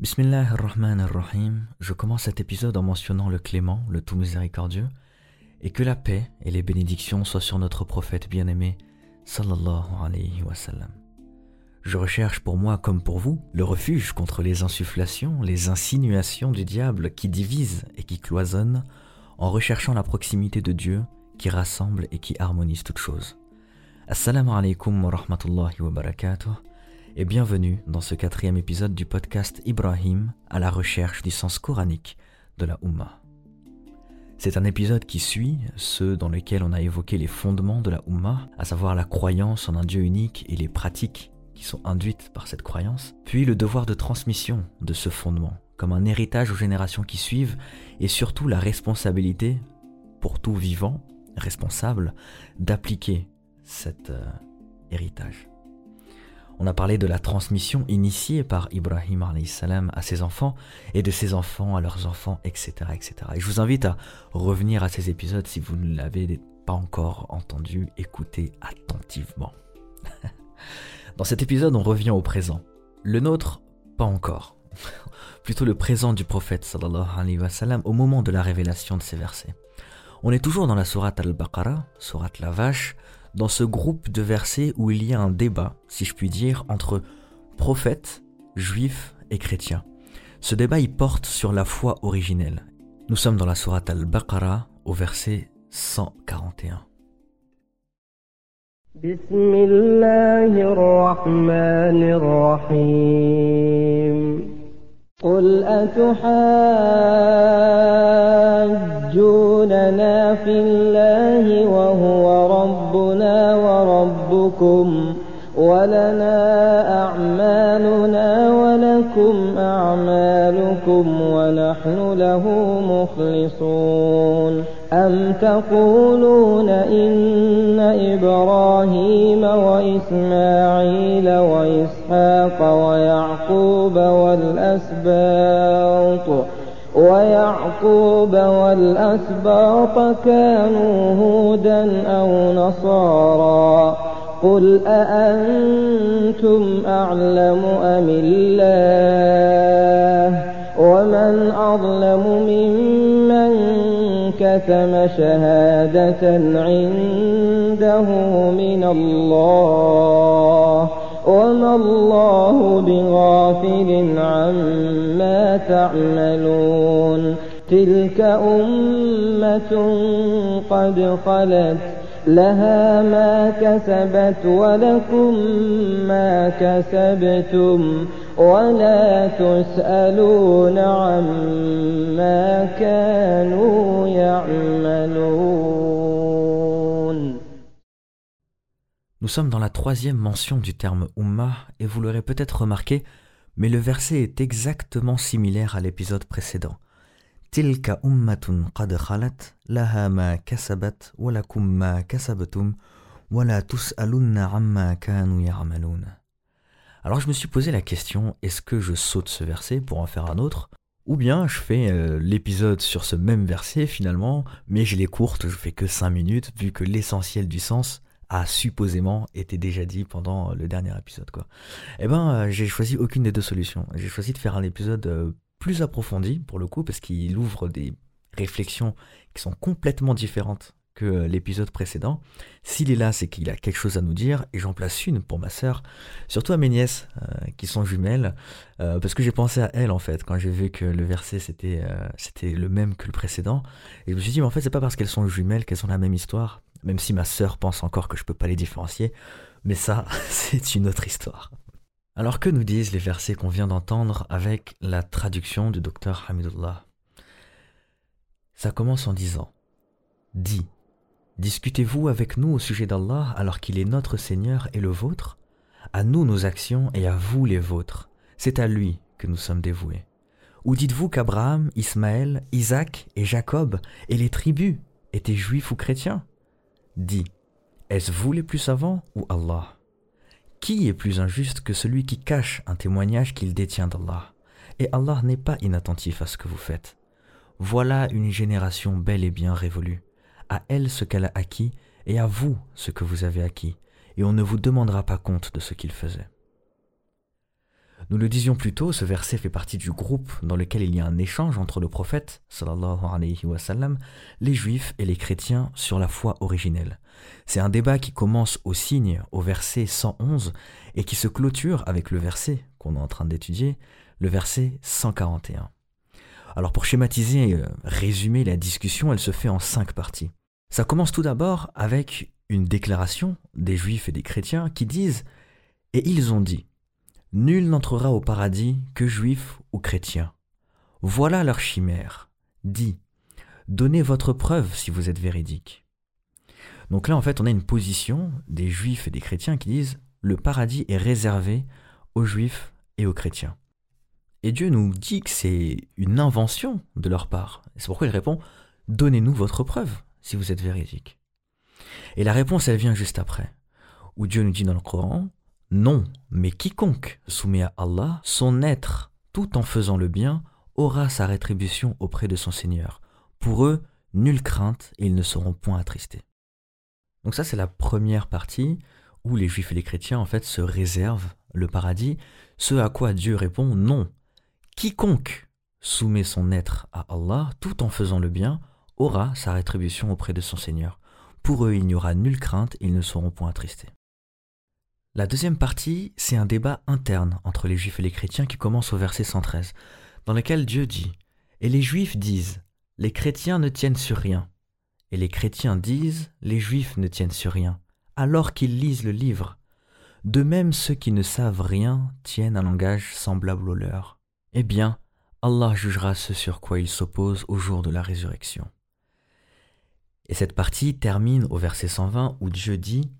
Bismillah ar-Rahman ar-Rahim, je commence cet épisode en mentionnant le clément, le tout miséricordieux, et que la paix et les bénédictions soient sur notre prophète bien-aimé, sallallahu alayhi wa sallam. Je recherche pour moi comme pour vous le refuge contre les insufflations, les insinuations du diable qui divisent et qui cloisonnent, en recherchant la proximité de Dieu qui rassemble et qui harmonise toutes choses. Assalamu alaikum wa rahmatullahi wa barakatuh et bienvenue dans ce quatrième épisode du podcast Ibrahim à la recherche du sens coranique de la Ummah. C'est un épisode qui suit ceux dans lesquels on a évoqué les fondements de la Ummah, à savoir la croyance en un Dieu unique et les pratiques qui sont induites par cette croyance, puis le devoir de transmission de ce fondement, comme un héritage aux générations qui suivent, et surtout la responsabilité, pour tout vivant, responsable, d'appliquer cet euh, héritage. On a parlé de la transmission initiée par Ibrahim salam à ses enfants et de ses enfants à leurs enfants, etc., etc. Et je vous invite à revenir à ces épisodes si vous ne l'avez pas encore entendu, écoutez attentivement. Dans cet épisode, on revient au présent. Le nôtre, pas encore. Plutôt le présent du prophète sallallahu alayhi wa sallam au moment de la révélation de ces versets. On est toujours dans la sourate al-Baqarah, sourate la vache, dans ce groupe de versets où il y a un débat, si je puis dire, entre prophètes, juifs et chrétiens. Ce débat y porte sur la foi originelle. Nous sommes dans la sourate al-Baqarah au verset 141. قل أتحاجوننا في الله وهو ربنا وربكم ولنا أعمالنا ولكم أعمالكم ونحن له مخلصون. أم تقولون إن إبراهيم وإسماعيل وإسحاق ويعقوب والأسباط ويعقوب والأسباط كانوا هودا أو نصارا. قل أأنتم أعلم أم الله؟ ومن أظلم ممن كتم شهادة عنده من الله؟ وما الله بغافل عما تعملون تلك أمة قد خلت لها ما كسبت ولكم ما كسبتم ولا تسألون عما كانوا يعملون Nous sommes dans la troisième mention du terme Ummah, et vous l'aurez peut-être remarqué, mais le verset est exactement similaire à l'épisode précédent. Ummatun qad khalat, laha kasabat, ma kasabatum, amma. Alors je me suis posé la question, est-ce que je saute ce verset pour en faire un autre ou bien je fais euh, l'épisode sur ce même verset finalement, mais je l'ai courte, je fais que 5 minutes, vu que l'essentiel du sens a supposément été déjà dit pendant le dernier épisode. Quoi. Eh ben, euh, j'ai choisi aucune des deux solutions. J'ai choisi de faire un épisode euh, plus approfondi pour le coup, parce qu'il ouvre des réflexions qui sont complètement différentes que euh, l'épisode précédent. S'il est là, c'est qu'il a quelque chose à nous dire, et j'en place une pour ma sœur, surtout à mes nièces, qui sont jumelles, parce que j'ai pensé à elles en fait, quand j'ai vu que le verset c'était c'était le même que le précédent, et je me suis dit, mais en fait, c'est pas parce qu'elles sont jumelles qu'elles ont la même histoire, même si ma sœur pense encore que je peux pas les différencier, mais ça, c'est une autre histoire. Alors que nous disent les versets qu'on vient d'entendre avec la traduction du docteur Hamidullah? Ça commence en disant Dis, discutez-vous avec nous au sujet d'Allah alors qu'il est notre Seigneur et le vôtre? À nous nos actions et à vous les vôtres. C'est à lui que nous sommes dévoués. Ou dites-vous qu'Abraham, Ismaël, Isaac et Jacob et les tribus étaient juifs ou chrétiens? Dis, est-ce vous les plus savants ou Allah? Qui est plus injuste que celui qui cache un témoignage qu'il détient d'Allah? Et Allah n'est pas inattentif à ce que vous faites. Voilà une génération belle et bien révolue. À elle ce qu'elle a acquis, et à vous ce que vous avez acquis, et on ne vous demandera pas compte de ce qu'il faisait. Nous le disions plus tôt, ce verset fait partie du groupe dans lequel il y a un échange entre le prophète, alayhi wa sallam, les juifs et les chrétiens sur la foi originelle. C'est un débat qui commence au signe, au verset 111, et qui se clôture avec le verset qu'on est en train d'étudier, le verset 141. Alors pour schématiser et euh, résumer la discussion, elle se fait en cinq parties. Ça commence tout d'abord avec une déclaration des juifs et des chrétiens qui disent Et ils ont dit Nul n'entrera au paradis que juif ou chrétien. Voilà leur chimère. Dit Donnez votre preuve si vous êtes véridique. Donc là, en fait, on a une position des juifs et des chrétiens qui disent Le paradis est réservé aux juifs et aux chrétiens. Et Dieu nous dit que c'est une invention de leur part. C'est pourquoi il répond Donnez-nous votre preuve si vous êtes véridique. Et la réponse, elle vient juste après, où Dieu nous dit dans le Coran Non, mais quiconque soumet à Allah son être tout en faisant le bien aura sa rétribution auprès de son Seigneur. Pour eux, nulle crainte ils ne seront point attristés. Donc ça, c'est la première partie où les juifs et les chrétiens, en fait, se réservent le paradis, ce à quoi Dieu répond non. Quiconque soumet son être à Allah tout en faisant le bien aura sa rétribution auprès de son Seigneur. Pour eux, il n'y aura nulle crainte, ils ne seront point attristés. La deuxième partie, c'est un débat interne entre les juifs et les chrétiens qui commence au verset 113, dans lequel Dieu dit Et les juifs disent Les chrétiens ne tiennent sur rien. Et les chrétiens disent Les juifs ne tiennent sur rien, alors qu'ils lisent le livre. De même, ceux qui ne savent rien tiennent un langage semblable au leur. Eh bien, Allah jugera ce sur quoi ils s'opposent au jour de la résurrection. Et cette partie termine au verset 120 où Dieu dit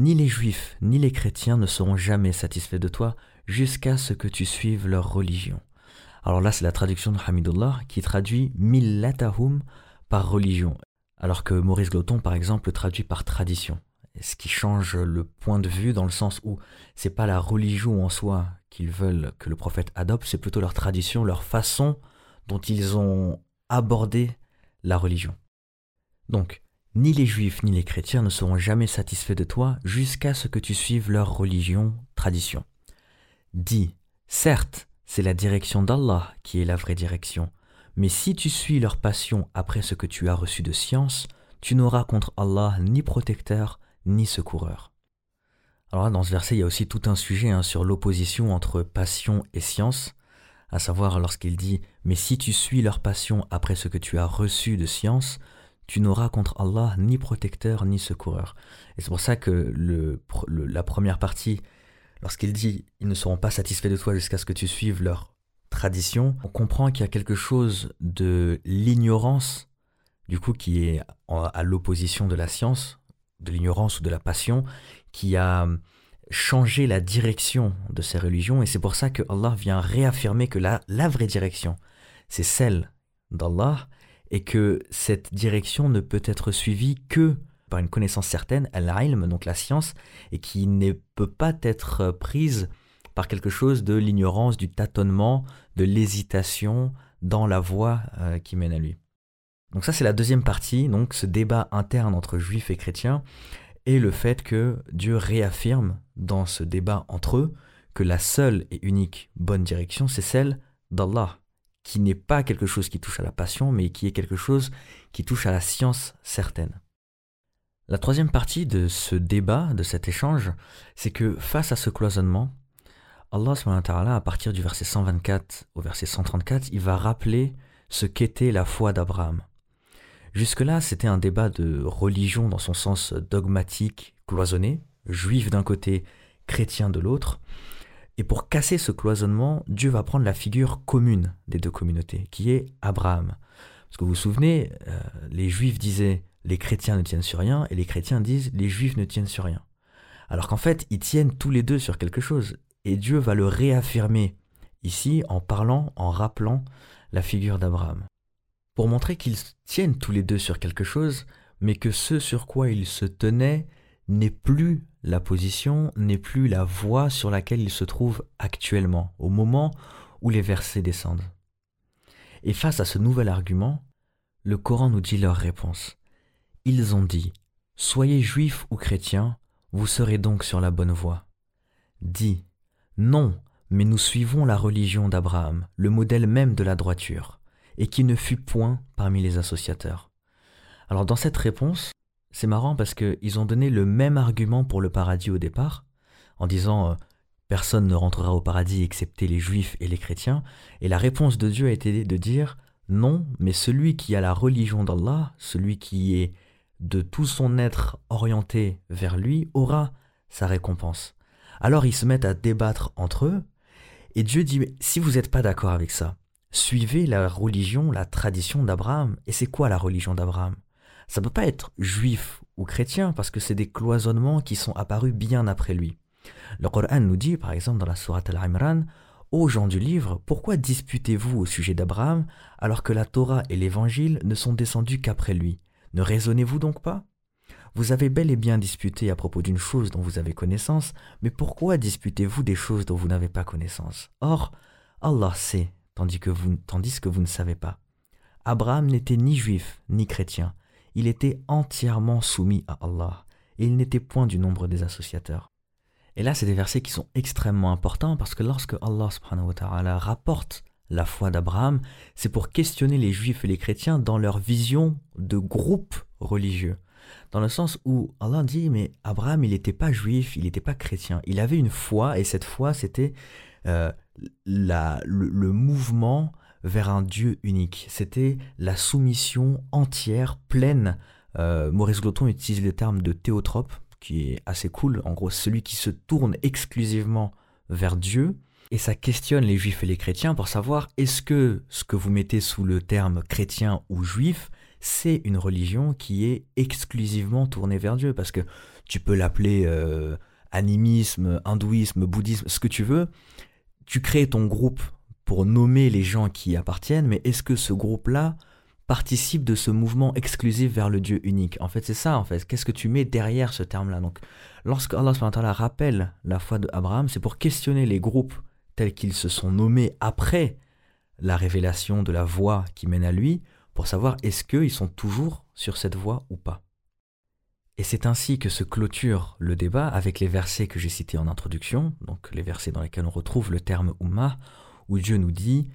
Ni les juifs ni les chrétiens ne seront jamais satisfaits de toi jusqu'à ce que tu suives leur religion. Alors là, c'est la traduction de Hamidullah qui traduit millatahum par religion, alors que Maurice Gloton, par exemple, traduit par tradition ce qui change le point de vue dans le sens où c'est pas la religion en soi qu'ils veulent que le prophète adopte, c'est plutôt leur tradition, leur façon dont ils ont abordé la religion. Donc, ni les juifs ni les chrétiens ne seront jamais satisfaits de toi jusqu'à ce que tu suives leur religion, tradition. Dis, certes, c'est la direction d'Allah qui est la vraie direction, mais si tu suis leur passion après ce que tu as reçu de science, tu n'auras contre Allah ni protecteur ni secoureur. Alors là, dans ce verset, il y a aussi tout un sujet hein, sur l'opposition entre passion et science, à savoir lorsqu'il dit Mais si tu suis leur passion après ce que tu as reçu de science, tu n'auras contre Allah ni protecteur ni secoureur. Et c'est pour ça que la première partie, lorsqu'il dit Ils ne seront pas satisfaits de toi jusqu'à ce que tu suives leur tradition, on comprend qu'il y a quelque chose de l'ignorance, du coup, qui est à l'opposition de la science, de l'ignorance ou de la passion qui a changé la direction de ces religions et c'est pour ça que Allah vient réaffirmer que la vraie direction c'est celle d'Allah et que cette direction ne peut être suivie que par une connaissance certaine, al-ilm, donc la science, et qui ne peut pas être prise par quelque chose de l'ignorance, du tâtonnement, de l'hésitation dans la voie euh, qui mène à lui. Donc ça c'est la deuxième partie, donc ce débat interne entre juifs et chrétiens, et le fait que Dieu réaffirme dans ce débat entre eux que la seule et unique bonne direction, c'est celle d'Allah, qui n'est pas quelque chose qui touche à la passion, mais qui est quelque chose qui touche à la science certaine. La troisième partie de ce débat, de cet échange, c'est que face à ce cloisonnement, Allah, à partir du verset 124 au verset 134, il va rappeler ce qu'était la foi d'Abraham. Jusque-là, c'était un débat de religion dans son sens dogmatique, cloisonné, juif d'un côté, chrétien de l'autre. Et pour casser ce cloisonnement, Dieu va prendre la figure commune des deux communautés, qui est Abraham. Parce que vous vous souvenez, euh, les juifs disaient les chrétiens ne tiennent sur rien, et les chrétiens disent les juifs ne tiennent sur rien. Alors qu'en fait, ils tiennent tous les deux sur quelque chose. Et Dieu va le réaffirmer ici en parlant, en rappelant la figure d'Abraham pour montrer qu'ils tiennent tous les deux sur quelque chose, mais que ce sur quoi ils se tenaient n'est plus la position, n'est plus la voie sur laquelle ils se trouvent actuellement, au moment où les versets descendent. Et face à ce nouvel argument, le Coran nous dit leur réponse. Ils ont dit, Soyez juifs ou chrétiens, vous serez donc sur la bonne voie. Dis, non, mais nous suivons la religion d'Abraham, le modèle même de la droiture, et qui ne fut point parmi les associateurs. Alors dans cette réponse, c'est marrant parce qu'ils ont donné le même argument pour le paradis au départ, en disant euh, personne ne rentrera au paradis excepté les juifs et les chrétiens, et la réponse de Dieu a été de dire non, mais celui qui a la religion d'Allah, celui qui est de tout son être orienté vers lui, aura sa récompense. Alors ils se mettent à débattre entre eux, et Dieu dit, si vous n'êtes pas d'accord avec ça, suivez la religion, la tradition d'Abraham. Et c'est quoi la religion d'Abraham? Ça peut pas être juif ou chrétien, parce que c'est des cloisonnements qui sont apparus bien après lui. Le Coran nous dit, par exemple, dans la Sourate Al-Imran, Ô gens du livre, pourquoi disputez-vous au sujet d'Abraham alors que la Torah et l'Évangile ne sont descendus qu'après lui? Ne raisonnez-vous donc pas? Vous avez bel et bien disputé à propos d'une chose dont vous avez connaissance, mais pourquoi disputez-vous des choses dont vous n'avez pas connaissance? Or, Allah sait, tandis que vous ne savez pas. Abraham n'était ni juif ni chrétien, il était entièrement soumis à Allah, et il n'était point du nombre des associateurs. Et là, c'est des versets qui sont extrêmement importants parce que lorsque Allah rapporte la foi d'Abraham, c'est pour questionner les juifs et les chrétiens dans leur vision de groupe religieux. Dans le sens où Allah dit, mais Abraham, il n'était pas juif, il n'était pas chrétien. Il avait une foi, et cette foi, c'était euh, le, mouvement vers un Dieu unique. C'était la soumission entière, pleine. Euh, Maurice Gloton utilise le terme de théotrope, qui est assez cool. En gros, celui qui se tourne exclusivement vers Dieu. Et ça questionne les juifs et les chrétiens pour savoir est-ce que ce que vous mettez sous le terme chrétien ou juif, c'est une religion qui est exclusivement tournée vers Dieu? Parce que tu peux l'appeler euh, animisme, hindouisme, bouddhisme, ce que tu veux. Tu crées ton groupe pour nommer les gens qui y appartiennent, mais est-ce que ce groupe-là participe de ce mouvement exclusif vers le Dieu unique? En fait, c'est ça, en fait. Qu'est-ce que tu mets derrière ce terme-là? Donc, lorsque Allah rappelle la foi d'Abraham, c'est pour questionner les groupes tels qu'ils se sont nommés après la révélation de la voie qui mène à lui, pour savoir est-ce qu'ils sont toujours sur cette voie ou pas. Et c'est ainsi que se clôture le débat avec les versets que j'ai cités en introduction, donc les versets dans lesquels on retrouve le terme Ummah, où Dieu nous dit,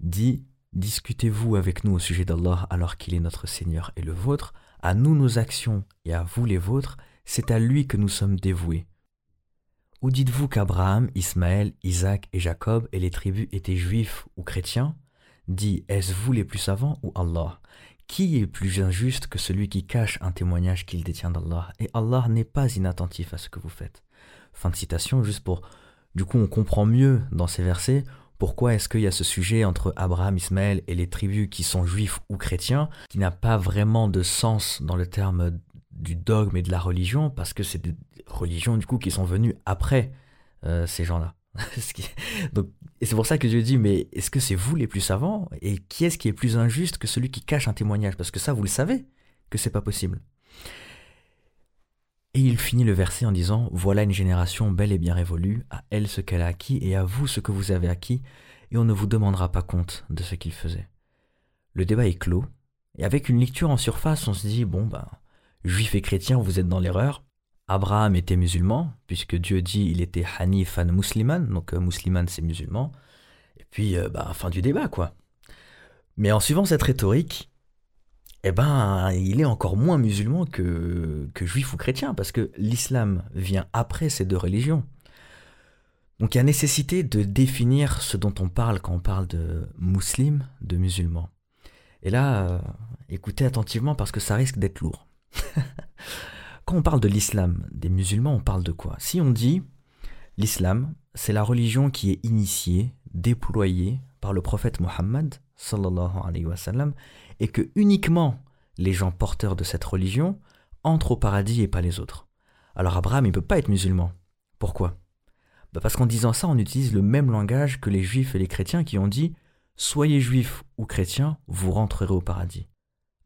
dit Discutez-vous avec nous au sujet d'Allah alors qu'il est notre Seigneur et le vôtre, à nous nos actions et à vous les vôtres, c'est à lui que nous sommes dévoués. Ou dites-vous qu'Abraham, Ismaël, Isaac et Jacob et les tribus étaient juifs ou chrétiens? Dit, est-ce vous les plus savants ou Allah? Qui est plus injuste que celui qui cache un témoignage qu'il détient d'Allah? Et Allah n'est pas inattentif à ce que vous faites. Fin de citation, juste pour... Du coup, on comprend mieux dans ces versets pourquoi est-ce qu'il y a ce sujet entre Abraham, Ismaël et les tribus qui sont juifs ou chrétiens, qui n'a pas vraiment de sens dans le terme du dogme et de la religion, parce que c'est des religions du coup qui sont venues après euh, ces gens-là? Et c'est pour ça que je dis, mais est-ce que c'est vous les plus savants? Et qui est-ce qui est plus injuste que celui qui cache un témoignage? Parce que ça, vous le savez que c'est pas possible. Et il finit le verset en disant Voilà une génération belle et bien révolue, à elle ce qu'elle a acquis et à vous ce que vous avez acquis, et on ne vous demandera pas compte de ce qu'il faisait. Le débat est clos, et avec une lecture en surface, on se dit Bon, ben, juifs et chrétiens, vous êtes dans l'erreur. Abraham était musulman, puisque Dieu dit il était Hanifan Musliman, donc euh, musulman c'est musulman. Et puis, euh, ben, fin du débat, quoi. Mais en suivant cette rhétorique, eh ben, il est encore moins musulman que, juif ou chrétien, parce que l'islam vient après ces deux religions. Donc il y a nécessité de définir ce dont on parle quand on parle de musulman, de musulman. Et là, euh, écoutez attentivement parce que ça risque d'être lourd. quand on parle de l'islam, des musulmans, on parle de quoi? Si on dit l'islam, c'est la religion qui est initiée, déployée par le prophète Mohammed, sallallahu alayhi wa sallam, et que uniquement les gens porteurs de cette religion entrent au paradis et pas les autres. Alors Abraham, il ne peut pas être musulman. Pourquoi? Bah Parce qu'en disant ça, on utilise le même langage que les juifs et les chrétiens qui ont dit Soyez juifs ou chrétiens, vous rentrerez au paradis.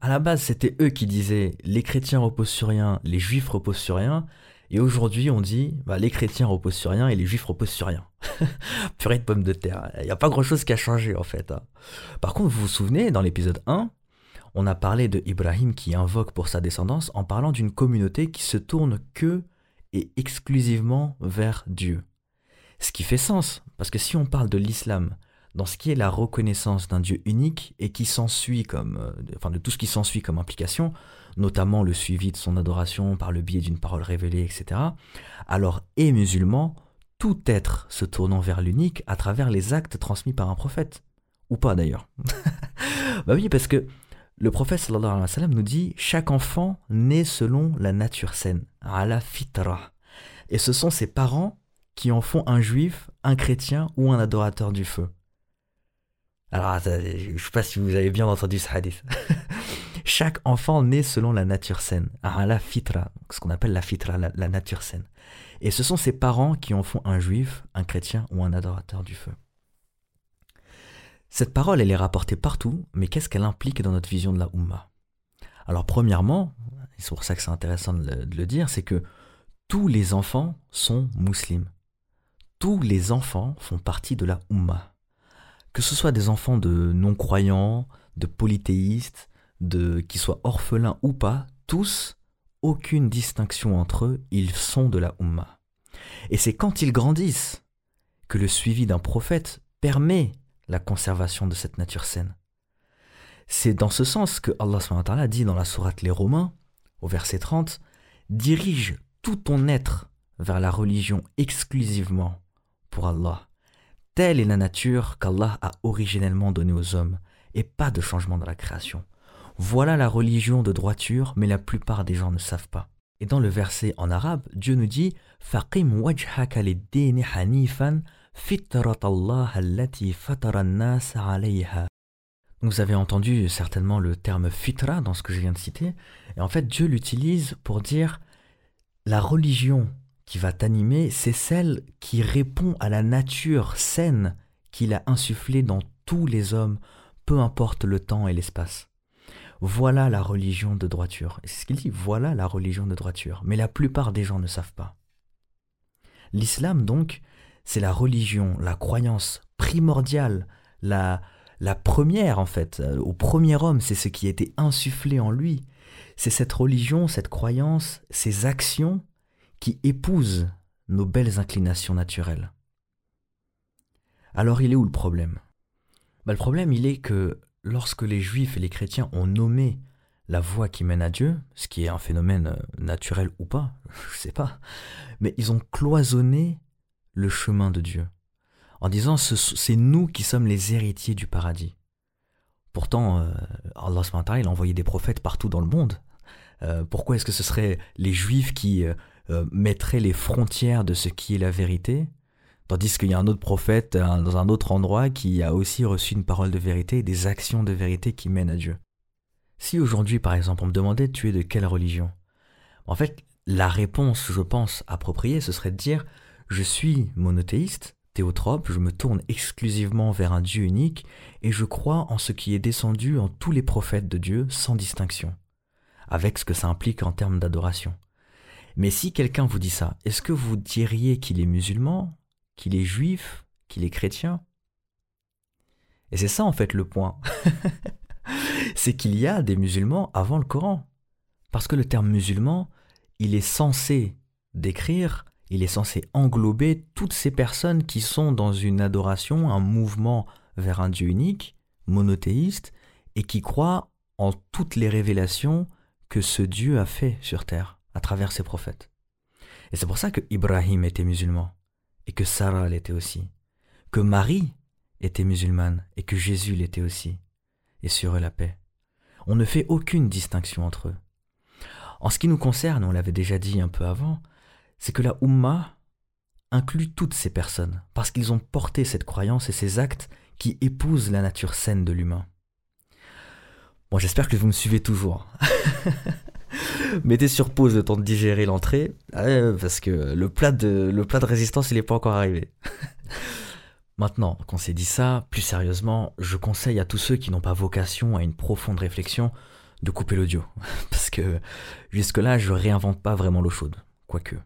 À la base, c'était eux qui disaient les chrétiens reposent sur rien, les juifs reposent sur rien, et aujourd'hui, on dit bah, les chrétiens reposent sur rien et les juifs reposent sur rien. Purée de pommes de terre. Il n'y a pas grand chose qui a changé en fait. Hein. Par contre, vous vous souvenez, dans l'épisode 1, on a parlé de Ibrahim qui invoque pour sa descendance en parlant d'une communauté qui se tourne que et exclusivement vers Dieu. Ce qui fait sens, parce que si on parle de l'islam, dans ce qui est la reconnaissance d'un Dieu unique et qui s'ensuit comme, euh, enfin de tout ce qui s'ensuit comme implication, notamment le suivi de son adoration par le biais d'une parole révélée, etc. Alors, et musulman, tout être se tournant vers l'unique à travers les actes transmis par un prophète. Ou pas d'ailleurs. bah oui, parce que le prophète sallallahu nous dit chaque enfant naît selon la nature saine, à la fitra. Et ce sont ses parents qui en font un juif, un chrétien ou un adorateur du feu. Alors, je ne sais pas si vous avez bien entendu ce hadith. Chaque enfant naît selon la nature saine, la fitra, ce qu'on appelle la fitra, la, nature saine. Et ce sont ses parents qui en font un juif, un chrétien ou un adorateur du feu. Cette parole, elle est rapportée partout, mais qu'est-ce qu'elle implique dans notre vision de la Ummah Alors, premièrement, et c'est pour ça que c'est intéressant de le, dire, c'est que tous les enfants sont musulmans. Tous les enfants font partie de la Ummah. Que ce soit des enfants de non-croyants, de polythéistes, de qui soient orphelins ou pas, tous, aucune distinction entre eux, ils sont de la Ummah. Et c'est quand ils grandissent que le suivi d'un prophète permet la conservation de cette nature saine. C'est dans ce sens que Allah dit dans la sourate Les Romains, au verset 30, Dirige tout ton être vers la religion exclusivement pour Allah. Telle est la nature qu'Allah a originellement donnée aux hommes, et pas de changement dans la création. Voilà la religion de droiture, mais la plupart des gens ne savent pas. Et dans le verset en arabe, Dieu nous dit Faqim hanifan allati nas alayha. Vous avez entendu certainement le terme fitra dans ce que je viens de citer, et en fait Dieu l'utilise pour dire la religion qui va t'animer, c'est celle qui répond à la nature saine qu'il a insufflée dans tous les hommes, peu importe le temps et l'espace. Voilà la religion de droiture. C'est ce qu'il dit, voilà la religion de droiture. Mais la plupart des gens ne savent pas. L'islam, donc, c'est la religion, la croyance primordiale, la, la première en fait, euh, au premier homme, c'est ce qui a été insufflé en lui. C'est cette religion, cette croyance, ces actions qui épousent nos belles inclinations naturelles. Alors il est où le problème? Bah, Le problème, il est que lorsque les juifs et les chrétiens ont nommé la voie qui mène à Dieu, ce qui est un phénomène euh, naturel ou pas, je sais pas, mais ils ont cloisonné le chemin de Dieu en disant c'est nous qui sommes les héritiers du paradis. Pourtant, euh, Allah il a envoyé des prophètes partout dans le monde. Euh, pourquoi est-ce que ce serait les juifs qui mettraient les frontières de ce qui est la vérité Tandis qu'il y a un autre prophète dans un autre endroit qui a aussi reçu une parole de vérité et des actions de vérité qui mènent à Dieu? Si aujourd'hui, par exemple, on me demandait tu es de quelle religion? En fait, la réponse, je pense, appropriée, ce serait de dire je suis monothéiste, théotrope, je me tourne exclusivement vers un Dieu unique et je crois en ce qui est descendu en tous les prophètes de Dieu sans distinction, avec ce que ça implique en termes d'adoration. Mais si quelqu'un vous dit ça, est-ce que vous diriez qu'il est musulman qu'il est juif, qu'il est chrétien? Et c'est ça en fait le point. c'est qu'il y a des musulmans avant le Coran. Parce que le terme musulman, il est censé décrire, il est censé englober toutes ces personnes qui sont dans une adoration, un mouvement vers un Dieu unique, monothéiste, et qui croient en toutes les révélations que ce Dieu a fait sur terre à travers ses prophètes. Et c'est pour ça que Ibrahim était musulman et que Sarah l'était aussi, que Marie était musulmane et que Jésus l'était aussi, et sur eux la paix. On ne fait aucune distinction entre eux. En ce qui nous concerne, on l'avait déjà dit un peu avant, c'est que la Ummah inclut toutes ces personnes, parce qu'ils ont porté cette croyance et ces actes qui épousent la nature saine de l'humain. Bon, j'espère que vous me suivez toujours. Mettez sur pause le temps de digérer l'entrée, euh, parce que le plat de, résistance, il n'est pas encore arrivé. Maintenant qu'on s'est dit ça, plus sérieusement, je conseille à tous ceux qui n'ont pas vocation à une profonde réflexion de couper l'audio. Parce que jusque-là, je réinvente pas vraiment l'eau chaude. Quoique.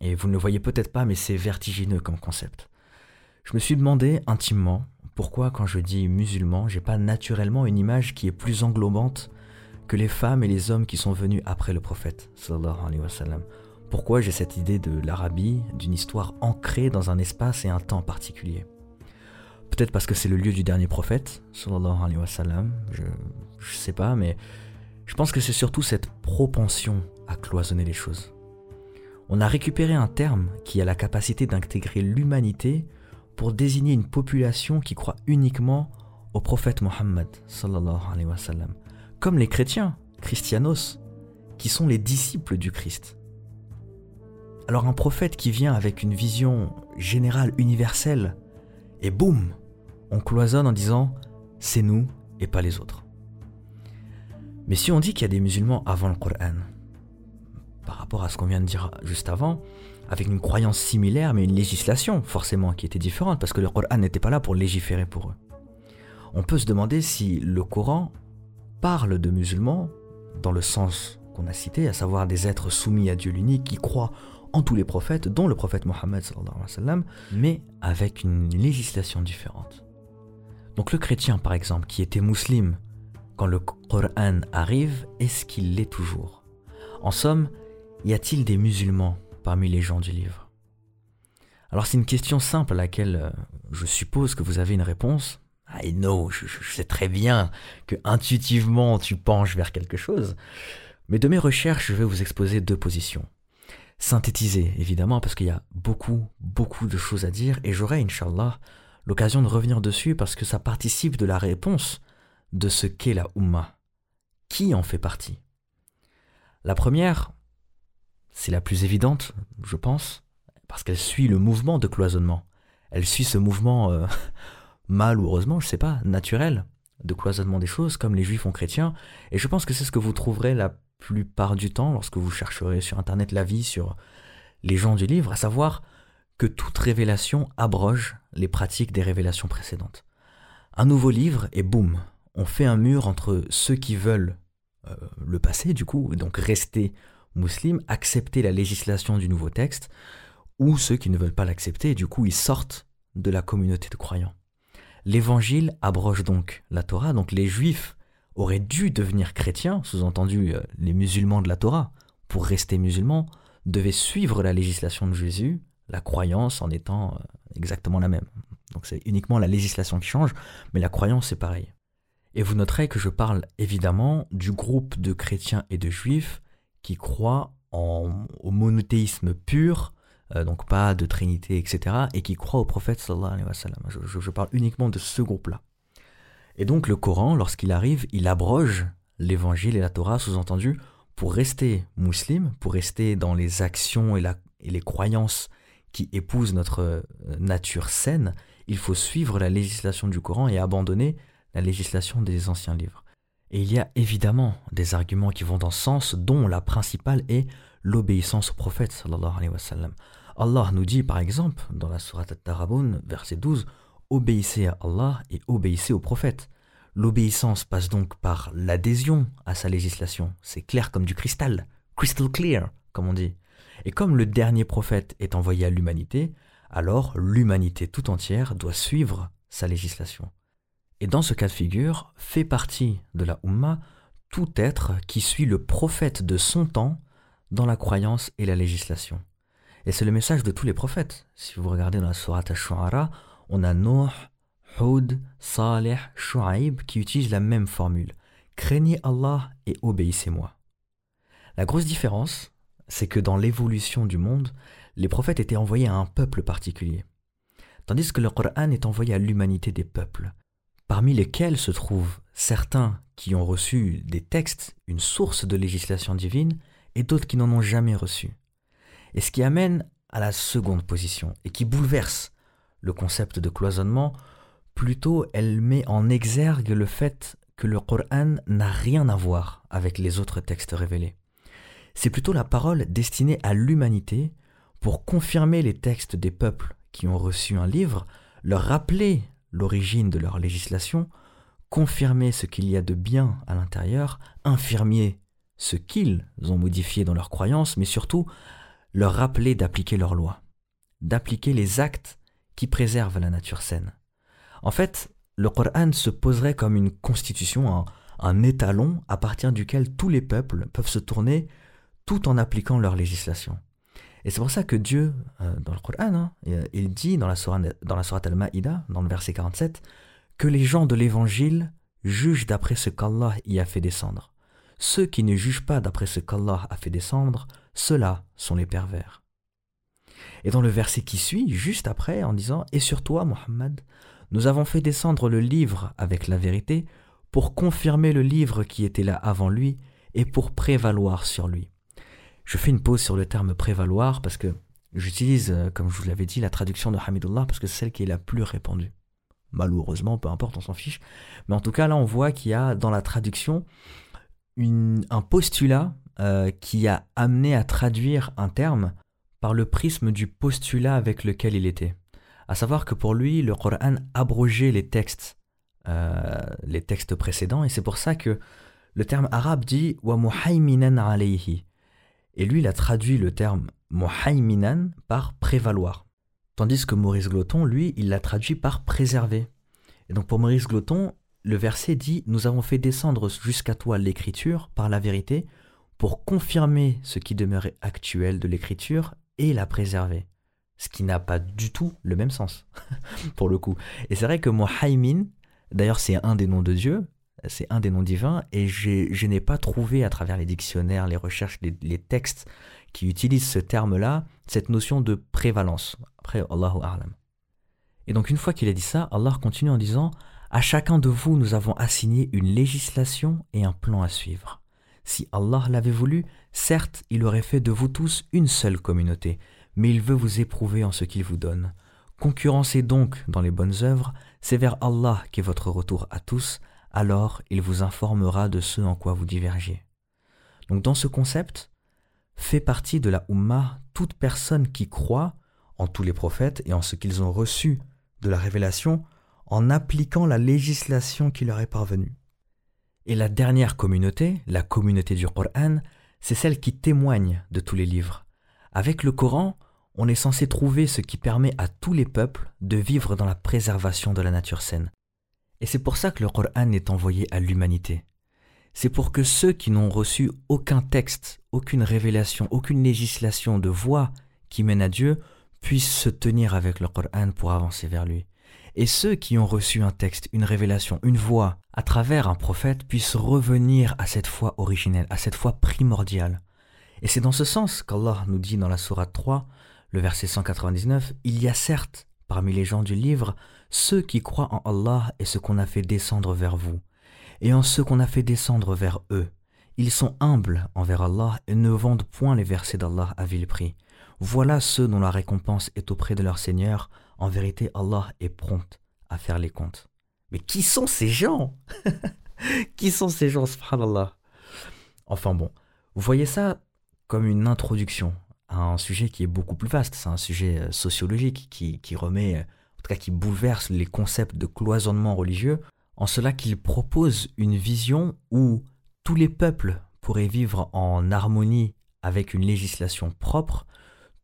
Et vous ne le voyez peut-être pas, mais c'est vertigineux comme concept. Je me suis demandé intimement pourquoi, quand je dis musulman, j'ai pas naturellement une image qui est plus englobante que les femmes et les hommes qui sont venus après le prophète. pourquoi j'ai cette idée de l'Arabie, d'une histoire ancrée dans un espace et un temps particulier? Peut-être parce que c'est le lieu du dernier prophète, sallallahu alayhi wa je sais pas, mais je pense que c'est surtout cette propension à cloisonner les choses. On a récupéré un terme qui a la capacité d'intégrer l'humanité pour désigner une population qui croit uniquement au prophète Mohammed, comme les chrétiens, christianos, qui sont les disciples du Christ. Alors un prophète qui vient avec une vision générale, universelle, et boum, on cloisonne en disant c'est nous et pas les autres. Mais si on dit qu'il y a des musulmans avant le Coran, rapport à ce qu'on vient de dire juste avant, avec une croyance similaire mais une législation forcément qui était différente parce que le Coran n'était pas là pour légiférer pour eux. On peut se demander si le Coran parle de musulmans dans le sens qu'on a cité, à savoir des êtres soumis à Dieu l'unique qui croient en tous les prophètes, dont le prophète Mohammed, mais avec une législation différente. Donc le chrétien, par exemple, qui était musulman quand le Coran arrive, est-ce qu'il l'est toujours? En somme, y a-t-il des musulmans parmi les gens du livre? Alors c'est une question simple à laquelle euh, je suppose que vous avez une réponse. I know, je, je sais très bien que intuitivement tu penches vers quelque chose. Mais de mes recherches, je vais vous exposer deux positions. Synthétiser, évidemment, parce qu'il y a beaucoup, beaucoup de choses à dire, et j'aurai, Inch'Allah, l'occasion de revenir dessus parce que ça participe de la réponse de ce qu'est la Ummah. Qui en fait partie? La première, c'est la plus évidente, je pense, parce qu'elle suit le mouvement de cloisonnement. Elle suit ce mouvement, euh, mal ou heureusement, je sais pas, naturel, de cloisonnement des choses, comme les juifs ont chrétiens, et je pense que c'est ce que vous trouverez la plupart du temps lorsque vous chercherez sur Internet la vie sur les gens du livre, à savoir que toute révélation abroge les pratiques des révélations précédentes. Un nouveau livre et boum, on fait un mur entre ceux qui veulent euh, le passer, du coup, donc rester musulmans, accepter la législation du nouveau texte, ou ceux qui ne veulent pas l'accepter, du coup ils sortent de la communauté de croyants. L'évangile abroge donc la Torah, donc les juifs auraient dû devenir chrétiens, sous-entendu euh, les musulmans de la Torah, pour rester musulmans, devaient suivre la législation de Jésus, la croyance en étant euh, exactement la même. Donc c'est uniquement la législation qui change, mais la croyance c'est pareil. Et vous noterez que je parle évidemment du groupe de chrétiens et de juifs qui croient en, au monothéisme pur, euh, donc pas de trinité, etc., et qui croient au prophète sallallahu. Je, parle uniquement de ce groupe-là. Et donc le Coran, lorsqu'il arrive, il abroge l'évangile et la Torah, sous-entendu, pour rester musulman, pour rester dans les actions et les croyances qui épousent notre euh, nature saine, il faut suivre la législation du Coran et abandonner la législation des anciens livres. Et il y a évidemment des arguments qui vont dans ce sens, dont la principale est l'obéissance au prophète. Allah nous dit par exemple dans la sourate At-Tarabun, verset 12, Obéissez à Allah et obéissez au prophète. L'obéissance passe donc par l'adhésion à sa législation. C'est clair comme du cristal, crystal clear, comme on dit. Et comme le dernier prophète est envoyé à l'humanité, alors l'humanité tout entière doit suivre sa législation. Et dans ce cas de figure, fait partie de la Ummah tout être qui suit le prophète de son temps dans la croyance et la législation. Et c'est le message de tous les prophètes. Si vous regardez dans la Sourate Ash-Shu'ara, on a Noah, Hud, Saleh, Shu'aib qui utilisent la même formule. Craignez Allah et obéissez-moi. La grosse différence, c'est que dans l'évolution du monde, les prophètes étaient envoyés à un peuple particulier, tandis que le Coran est envoyé à l'humanité des peuples, parmi lesquels se trouvent certains qui ont reçu des textes, une source de législation divine, et d'autres qui n'en ont jamais reçu. Et ce qui amène à la seconde position, et qui bouleverse le concept de cloisonnement, plutôt elle met en exergue le fait que le Coran n'a rien à voir avec les autres textes révélés c'est plutôt la parole destinée à l'humanité pour confirmer les textes des peuples qui ont reçu un livre, leur rappeler l'origine de leur législation, confirmer ce qu'il y a de bien à l'intérieur, infirmer ce qu'ils ont modifié dans leurs croyances, mais surtout leur rappeler d'appliquer leurs lois, d'appliquer les actes qui préservent la nature saine. En fait, le Coran se poserait comme une constitution, un, un étalon à partir duquel tous les peuples peuvent se tourner tout en appliquant leur législation. Et c'est pour ça que Dieu, euh, dans le Coran, hein, il dit dans la Sourate, dans Al-Ma'ida, dans le verset 47, que les gens de l'évangile jugent d'après ce qu'Allah y a fait descendre. Ceux qui ne jugent pas d'après ce qu'Allah a fait descendre, ceux-là sont les pervers. Et dans le verset qui suit, juste après, en disant Et sur toi, Mohammed, nous avons fait descendre le livre avec la vérité pour confirmer le livre qui était là avant lui et pour prévaloir sur lui. Je fais une pause sur le terme prévaloir parce que j'utilise, euh, comme je vous l'avais dit, la traduction de Hamidullah parce que c'est celle qui est la plus répandue. Malheureusement, peu importe, on s'en fiche. Mais en tout cas, là, on voit qu'il y a dans la traduction un postulat euh, qui a amené à traduire un terme par le prisme du postulat avec lequel il était. À savoir que pour lui, le Coran abrogeait les textes, euh, les textes précédents, et c'est pour ça que le terme arabe dit wa muhaiminan alayhi. Et lui, il a traduit le terme muhaiminan par prévaloir. Tandis que Maurice Gloton, lui, il l'a traduit par préserver. Et donc pour Maurice Gloton, le verset dit Nous avons fait descendre jusqu'à toi l'écriture par la vérité pour confirmer ce qui demeurait actuel de l'écriture et la préserver. Ce qui n'a pas du tout le même sens, pour le coup. Et c'est vrai que Muhaymin, d'ailleurs c'est un des noms de Dieu, c'est un des noms divins, et je n'ai pas trouvé à travers les dictionnaires, les recherches, les, textes qui utilisent ce terme-là, cette notion de prévalence. Après, Allahu A'lam. Et donc une fois qu'il a dit ça, Allah continue en disant À chacun de vous, nous avons assigné une législation et un plan à suivre. Si Allah l'avait voulu, certes, il aurait fait de vous tous une seule communauté, mais il veut vous éprouver en ce qu'il vous donne. Concurrencez donc dans les bonnes œuvres, c'est vers Allah qu'est votre retour à tous, alors il vous informera de ce en quoi vous divergez. Donc dans ce concept, fait partie de la Ummah toute personne qui croit en tous les prophètes et en ce qu'ils ont reçu de la révélation en appliquant la législation qui leur est parvenue. Et la dernière communauté, la communauté du Coran, c'est celle qui témoigne de tous les livres. Avec le Coran, on est censé trouver ce qui permet à tous les peuples de vivre dans la préservation de la nature saine. Et c'est pour ça que le Coran est envoyé à l'humanité. C'est pour que ceux qui n'ont reçu aucun texte, aucune révélation, aucune législation de voie qui mène à Dieu puissent se tenir avec le Coran pour avancer vers lui. Et ceux qui ont reçu un texte, une révélation, une voix à travers un prophète puissent revenir à cette foi originelle, à cette foi primordiale. Et c'est dans ce sens qu'Allah nous dit dans la Sourate 3, le verset 199, Il y a certes, parmi les gens du livre, ceux qui croient en Allah et ce qu'on a fait descendre vers vous, et en ce qu'on a fait descendre vers eux. Ils sont humbles envers Allah et ne vendent point les versets d'Allah à vil prix. Voilà ceux dont la récompense est auprès de leur Seigneur. En vérité, Allah est prompt à faire les comptes. Mais qui sont ces gens? Qui sont ces gens, subhanallah? Enfin bon, vous voyez ça comme une introduction à un sujet qui est beaucoup plus vaste. C'est un sujet euh, sociologique qui, remet, en tout cas qui bouleverse les concepts de cloisonnement religieux, en cela qu'il propose une vision où tous les peuples pourraient vivre en harmonie avec une législation propre,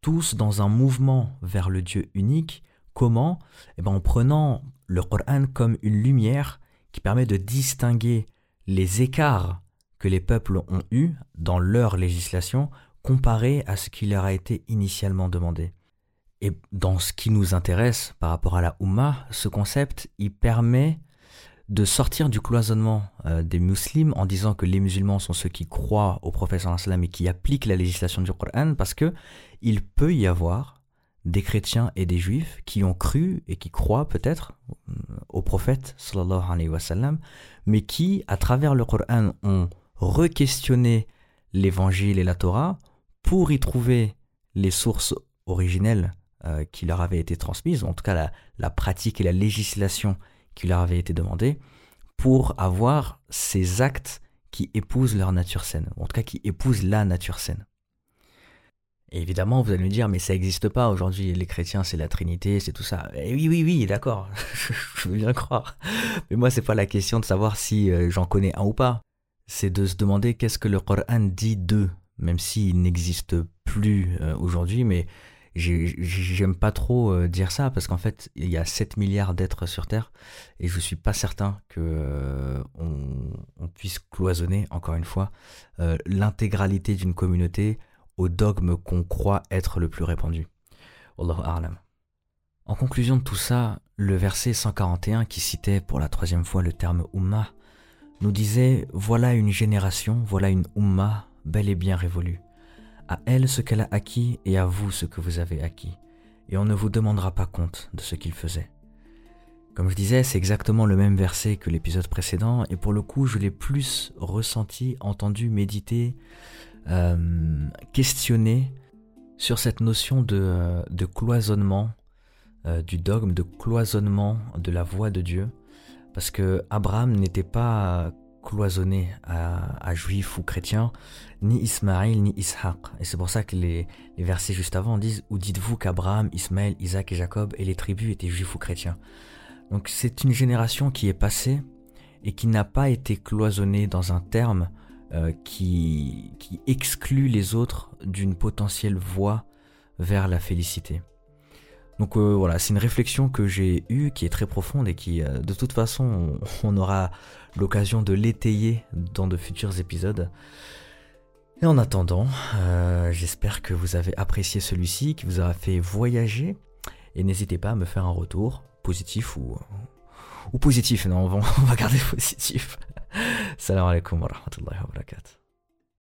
tous dans un mouvement vers le Dieu unique. Comment? Eh ben, En prenant le Coran comme une lumière qui permet de distinguer les écarts que les peuples ont eus dans leur législation comparé à ce qui leur a été initialement demandé. Et dans ce qui nous intéresse par rapport à la Ummah, ce concept, il permet de sortir du cloisonnement euh, des musulmans en disant que les musulmans sont ceux qui croient au prophète et qui appliquent la législation du Coran parce que il peut y avoir des chrétiens et des juifs qui ont cru et qui croient peut-être euh, au prophète alayhi wa sallam, mais qui, à travers le Coran, ont re-questionné l'évangile et la Torah pour y trouver les sources originelles euh, qui leur avaient été transmises, en tout cas la, pratique et la législation qui leur avait été demandé pour avoir ces actes qui épousent leur nature saine, en tout cas qui épousent la nature saine. Évidemment, vous allez me dire, mais ça n'existe pas aujourd'hui, les chrétiens, c'est la Trinité, c'est tout ça. Et oui, oui, oui, d'accord, je veux bien croire. Mais moi, c'est pas la question de savoir si euh, j'en connais un ou pas. C'est de se demander qu'est-ce que le Coran dit d'eux, même s'il n'existe plus euh, aujourd'hui, mais j'aime pas trop euh, dire ça parce qu'en fait il y a 7 milliards d'êtres sur Terre et je suis pas certain que euh, on, puisse cloisonner encore une fois euh, l'intégralité d'une communauté au dogme qu'on croit être le plus répandu. En conclusion de tout ça, le verset 141 qui citait pour la troisième fois le terme Ummah nous disait Voilà une génération, voilà une Ummah bel et bien révolue. À elle ce qu'elle a acquis et à vous ce que vous avez acquis. Et on ne vous demandera pas compte de ce qu'il faisait. Comme je disais, c'est exactement le même verset que l'épisode précédent, et pour le coup, je l'ai plus ressenti, entendu, médité, euh, questionné sur cette notion de, de cloisonnement, euh, du dogme de cloisonnement de la voix de Dieu, parce que Abraham n'était pas cloisonné à, juif ou chrétien, ni Ismaël ni Ishaq. Et c'est pour ça que les, les, versets juste avant disent Où dites-vous qu'Abraham, Ismaël, Isaac et Jacob et les tribus étaient juifs ou chrétiens? Donc c'est une génération qui est passée et qui n'a pas été cloisonnée dans un terme euh, qui, qui exclut les autres d'une potentielle voie vers la félicité. Donc euh, voilà, c'est une réflexion que j'ai eue qui est très profonde et qui, euh, de toute façon, on, aura l'occasion de l'étayer dans de futurs épisodes. Et en attendant, euh, j'espère que vous avez apprécié celui-ci, qui vous aura fait voyager. Et n'hésitez pas à me faire un retour, positif ou, positif. Non, on va, on va garder positif. Salam alaikum wa rahmatullahi wa barakatuh.